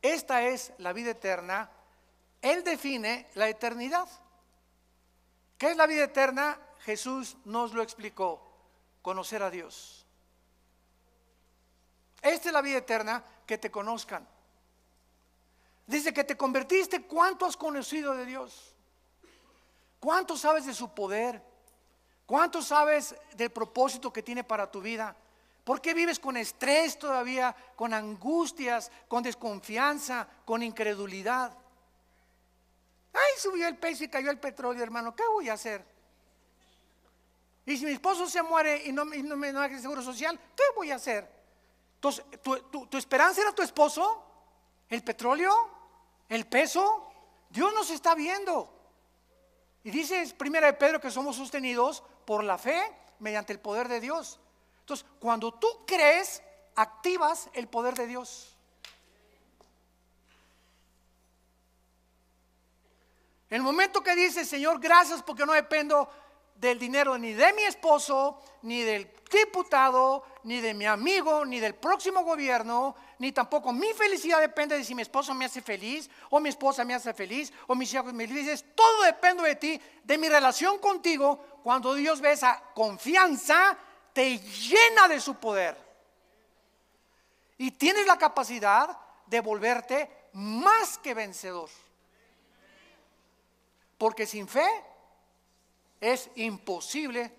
esta es la vida eterna, Él define la eternidad. ¿Qué es la vida eterna? Jesús nos lo explicó, conocer a Dios. Esta es la vida eterna, que te conozcan. Dice que te convertiste, ¿cuánto has conocido de Dios? ¿Cuánto sabes de su poder? ¿Cuánto sabes del propósito que tiene para tu vida? ¿Por qué vives con estrés todavía, con angustias, con desconfianza, con incredulidad? Ay, subió el peso y cayó el petróleo, hermano. ¿Qué voy a hacer? Y si mi esposo se muere y no, me da seguro social, ¿qué voy a hacer? Entonces, ¿tu, esperanza era tu esposo? ¿El petróleo? ¿El peso? Dios nos está viendo. Y dice primera de Pedro que somos sostenidos por la fe mediante el poder de Dios. Entonces, cuando tú crees, activas el poder de Dios. El momento que dices, Señor, gracias porque no dependo del dinero ni de mi esposo, ni del diputado, ni de mi amigo, ni del próximo gobierno, ni tampoco mi felicidad depende de si mi esposo me hace feliz, o mi esposa me hace feliz, o mis hijos me felices. Todo depende de ti, de mi relación contigo. Cuando Dios ve esa confianza, te llena de su poder. Y tienes la capacidad de volverte más que vencedor. Porque sin fe es imposible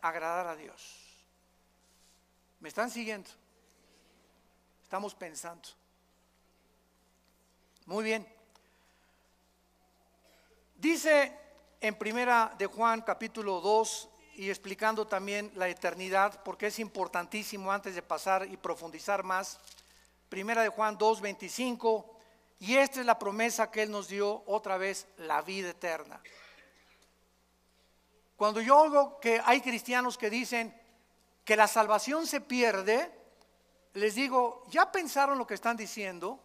agradar a Dios. ¿Me están siguiendo? Estamos pensando. Muy bien. Dice en primera de Juan capítulo 2 y explicando también la eternidad, porque es importantísimo antes de pasar y profundizar más. Primera de Juan 2, 25, y esta es la promesa que Él nos dio otra vez, la vida eterna. Cuando yo oigo que hay cristianos que dicen que la salvación se pierde, les digo, ¿ya pensaron lo que están diciendo?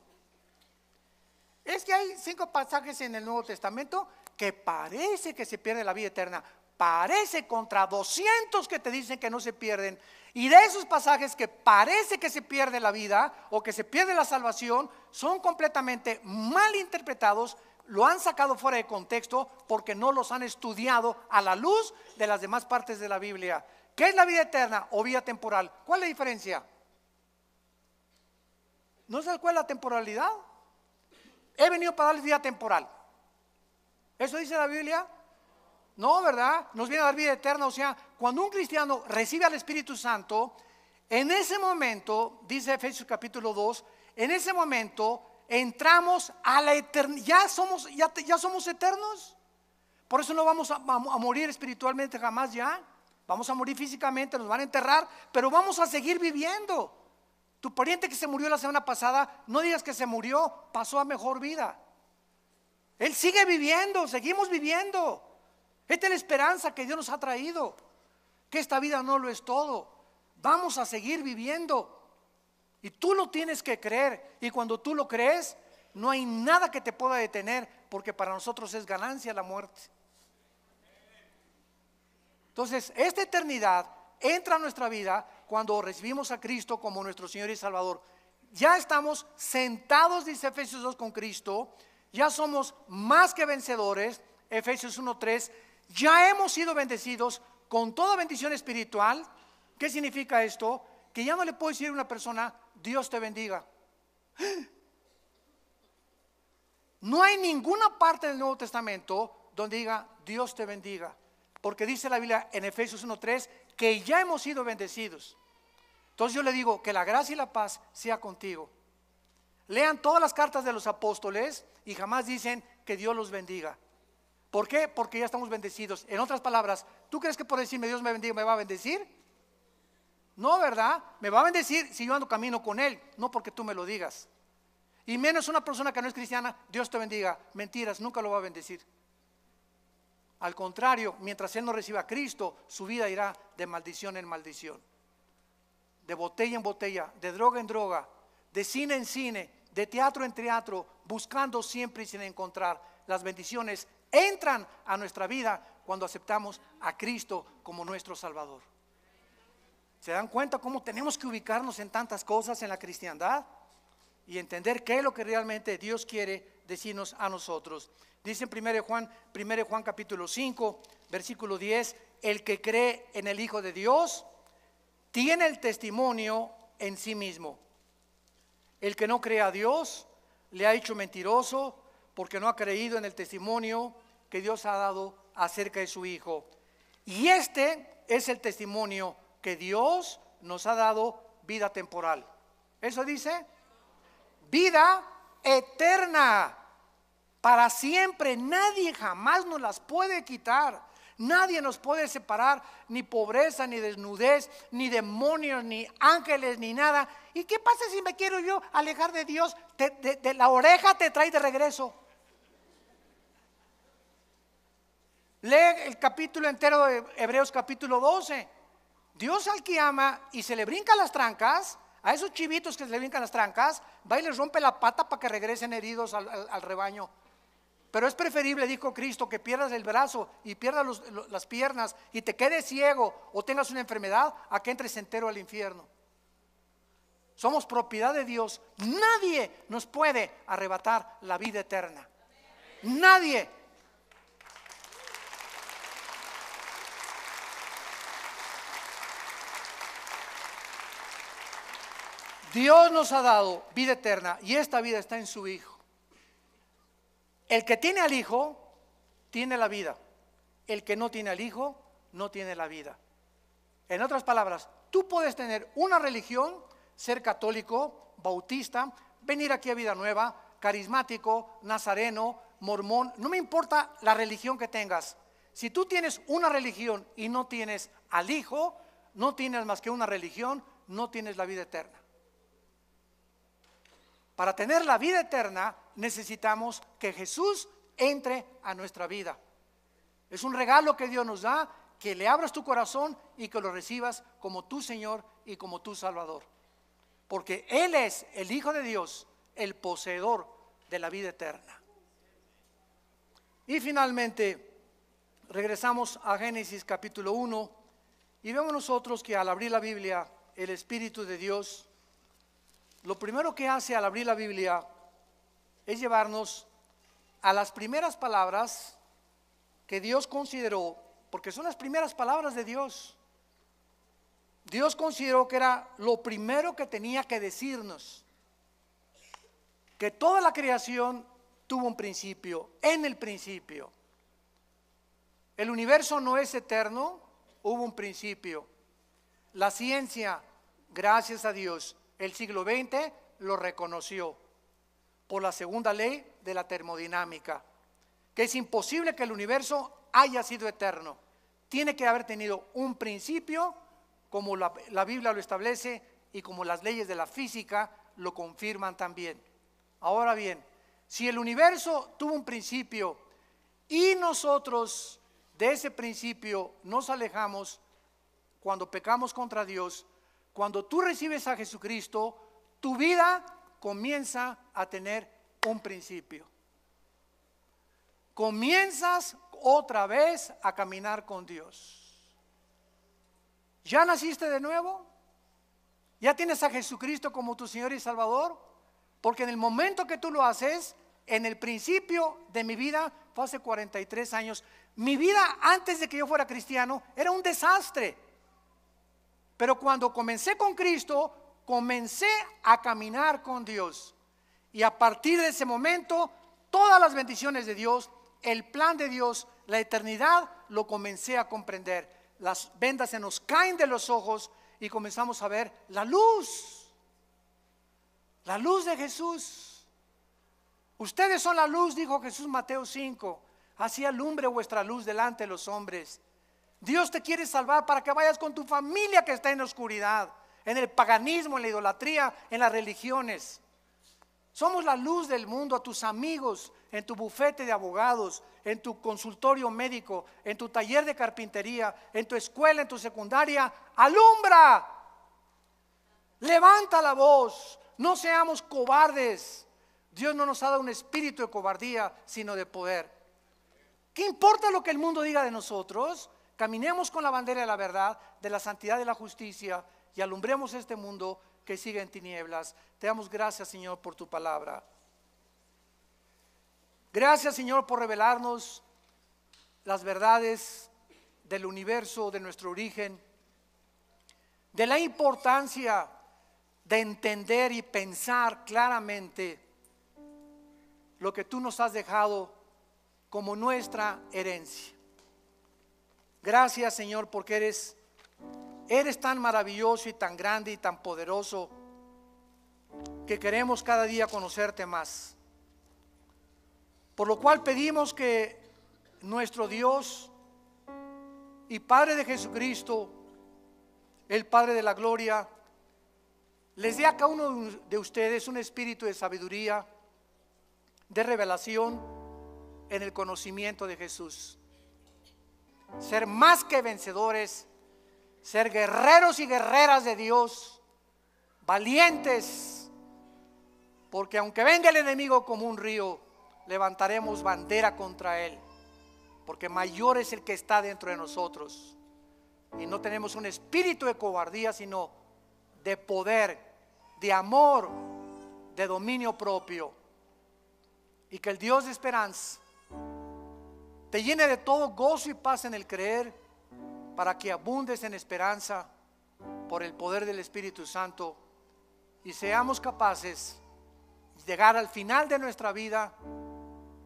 Es que hay cinco pasajes en el Nuevo Testamento que parece que se pierde la vida eterna. Parece contra 200 que te dicen que no se pierden. Y de esos pasajes que parece que se pierde la vida o que se pierde la salvación, son completamente mal interpretados lo han sacado fuera de contexto porque no los han estudiado a la luz de las demás partes de la Biblia. ¿Qué es la vida eterna o vida temporal? ¿Cuál es la diferencia? ¿No sabes cuál es la temporalidad? He venido para darles vida temporal. ¿Eso dice la Biblia? No, ¿verdad? Nos viene a dar vida eterna. O sea, cuando un cristiano recibe al Espíritu Santo, en ese momento, dice Efesios capítulo 2, en ese momento entramos a la eternidad. Ya somos, ya, somos eternos. Por eso no vamos a, a morir espiritualmente jamás ya. Vamos a morir físicamente, nos van a enterrar, pero vamos a seguir viviendo. Tu pariente que se murió la semana pasada, no digas que se murió, pasó a mejor vida. Él sigue viviendo, seguimos viviendo. Esta es la esperanza que Dios nos ha traído. Que esta vida no lo es todo. Vamos a seguir viviendo. Y tú lo tienes que creer. Y cuando tú lo crees, no hay nada que te pueda detener, porque para nosotros es ganancia la muerte. Entonces, esta eternidad entra a nuestra vida cuando recibimos a Cristo como nuestro Señor y Salvador. Ya estamos sentados, dice Efesios 2, con Cristo. Ya somos más que vencedores, Efesios 1.3 ya hemos sido bendecidos con toda bendición espiritual. ¿Qué significa esto? Que ya no le puedo decir a una persona, Dios te bendiga. No hay ninguna parte del Nuevo Testamento donde diga, Dios te bendiga. Porque dice la Biblia en Efesios 1.3 que ya hemos sido bendecidos. Entonces yo le digo, que la gracia y la paz sea contigo. Lean todas las cartas de los apóstoles y jamás dicen que Dios los bendiga. ¿Por qué? Porque ya estamos bendecidos. En otras palabras, ¿tú crees que por decirme Dios me bendiga me va a bendecir? No, ¿verdad? Me va a bendecir si yo ando camino con Él, no porque tú me lo digas. Y menos una persona que no es cristiana, Dios te bendiga. Mentiras, nunca lo va a bendecir. Al contrario, mientras Él no reciba a Cristo, su vida irá de maldición en maldición. De botella en botella, de droga en droga, de cine en cine, de teatro en teatro, buscando siempre y sin encontrar las bendiciones entran a nuestra vida cuando aceptamos a Cristo como nuestro Salvador. ¿Se dan cuenta cómo tenemos que ubicarnos en tantas cosas en la cristiandad? Y entender qué es lo que realmente Dios quiere decirnos a nosotros. Dice en 1 Juan, 1 Juan capítulo 5, versículo 10, el que cree en el Hijo de Dios tiene el testimonio en sí mismo. El que no cree a Dios le ha hecho mentiroso porque no ha creído en el testimonio que Dios ha dado acerca de su Hijo. Y este es el testimonio que Dios nos ha dado vida temporal. ¿Eso dice? Vida eterna. Para siempre. Nadie jamás nos las puede quitar. Nadie nos puede separar ni pobreza, ni desnudez, ni demonios, ni ángeles, ni nada. ¿Y qué pasa si me quiero yo alejar de Dios? de la oreja te trae de regreso. Lee el capítulo entero de Hebreos capítulo 12. Dios al que ama y se le brinca las trancas, a esos chivitos que se le brincan las trancas, va y les rompe la pata para que regresen heridos al, rebaño. Pero es preferible, dijo Cristo, que pierdas el brazo y pierdas las piernas y te quedes ciego o tengas una enfermedad a que entres entero al infierno. Somos propiedad de Dios. Nadie nos puede arrebatar la vida eterna. Nadie. Dios nos ha dado vida eterna y esta vida está en su Hijo. El que tiene al Hijo, tiene la vida. El que no tiene al Hijo, no tiene la vida. En otras palabras, tú puedes tener una religión, ser católico, bautista, venir aquí a Vida Nueva, carismático, nazareno, mormón, no me importa la religión que tengas. Si tú tienes una religión y no tienes al Hijo, no tienes más que una religión, no tienes la vida eterna. Para tener la vida eterna necesitamos que Jesús entre a nuestra vida. Es un regalo que Dios nos da, que le abras tu corazón y que lo recibas como tu Señor y como tu Salvador. Porque Él es el Hijo de Dios, el poseedor de la vida eterna. Y finalmente, regresamos a Génesis capítulo 1 y vemos nosotros que al abrir la Biblia, el Espíritu de Dios lo primero que hace al abrir la Biblia es llevarnos a las primeras palabras que Dios consideró, porque son las primeras palabras de Dios. Dios consideró que era lo primero que tenía que decirnos, que toda la creación tuvo un principio, en el principio. El universo no es eterno, hubo un principio. La ciencia, gracias a Dios, el siglo XX lo reconoció por la segunda ley de la termodinámica, que es imposible que el universo haya sido eterno. Tiene que haber tenido un principio, como la, Biblia lo establece y como las leyes de la física lo confirman también. Ahora bien, si el universo tuvo un principio y nosotros de ese principio nos alejamos cuando pecamos contra Dios, cuando tú recibes a Jesucristo, tu vida comienza a tener un principio. Comienzas otra vez a caminar con Dios. ¿Ya naciste de nuevo? ¿Ya tienes a Jesucristo como tu Señor y Salvador? Porque en el momento que tú lo haces, en el principio de mi vida, fue hace 43 años, mi vida antes de que yo fuera cristiano era un desastre. Pero cuando comencé con Cristo, comencé a caminar con Dios. Y a partir de ese momento, todas las bendiciones de Dios, el plan de Dios, la eternidad, lo comencé a comprender. Las vendas se nos caen de los ojos y comenzamos a ver la luz. La luz de Jesús. Ustedes son la luz, dijo Jesús Mateo 5. Así alumbre vuestra luz delante de los hombres. Dios te quiere salvar para que vayas con tu familia que está en la oscuridad, en el paganismo, en la idolatría, en las religiones. Somos la luz del mundo a tus amigos, en tu bufete de abogados, en tu consultorio médico, en tu taller de carpintería, en tu escuela, en tu secundaria. Alumbra. Levanta la voz. No seamos cobardes. Dios no nos ha dado un espíritu de cobardía, sino de poder. ¿Qué importa lo que el mundo diga de nosotros? Caminemos con la bandera de la verdad, de la santidad de la justicia y alumbremos este mundo que sigue en tinieblas. Te damos gracias, Señor, por tu palabra. Gracias, Señor, por revelarnos las verdades del universo, de nuestro origen, de la importancia de entender y pensar claramente lo que tú nos has dejado como nuestra herencia. Gracias Señor porque eres, eres tan maravilloso y tan grande y tan poderoso que queremos cada día conocerte más. Por lo cual pedimos que nuestro Dios y Padre de Jesucristo, el Padre de la Gloria, les dé a cada uno de ustedes un espíritu de sabiduría, de revelación en el conocimiento de Jesús ser más que vencedores, ser guerreros y guerreras de Dios, valientes, porque aunque venga el enemigo como un río, levantaremos bandera contra él, porque mayor es el que está dentro de nosotros. Y no tenemos un espíritu de cobardía, sino de poder, de amor, de dominio propio. Y que el Dios de esperanza te llene de todo gozo y paz en el creer, para que abundes en esperanza por el poder del Espíritu Santo y seamos capaces de llegar al final de nuestra vida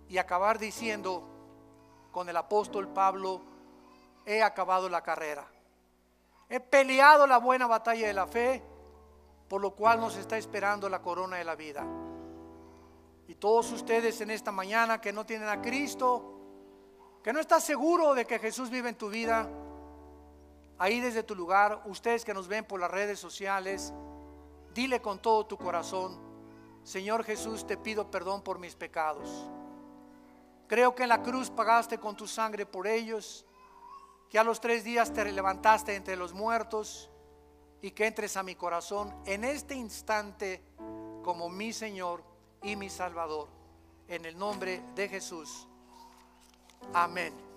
y acabar diciendo con el apóstol Pablo, he acabado la carrera. He peleado la buena batalla de la fe, por lo cual nos está esperando la corona de la vida. Y todos ustedes en esta mañana que no tienen a Cristo, que no estás seguro de que Jesús vive en tu vida, ahí desde tu lugar, ustedes que nos ven por las redes sociales, dile con todo tu corazón, Señor Jesús, te pido perdón por mis pecados. Creo que en la cruz pagaste con tu sangre por ellos, que a los tres días te levantaste entre los muertos y que entres a mi corazón en este instante como mi Señor y mi Salvador. En el nombre de Jesús. Amen.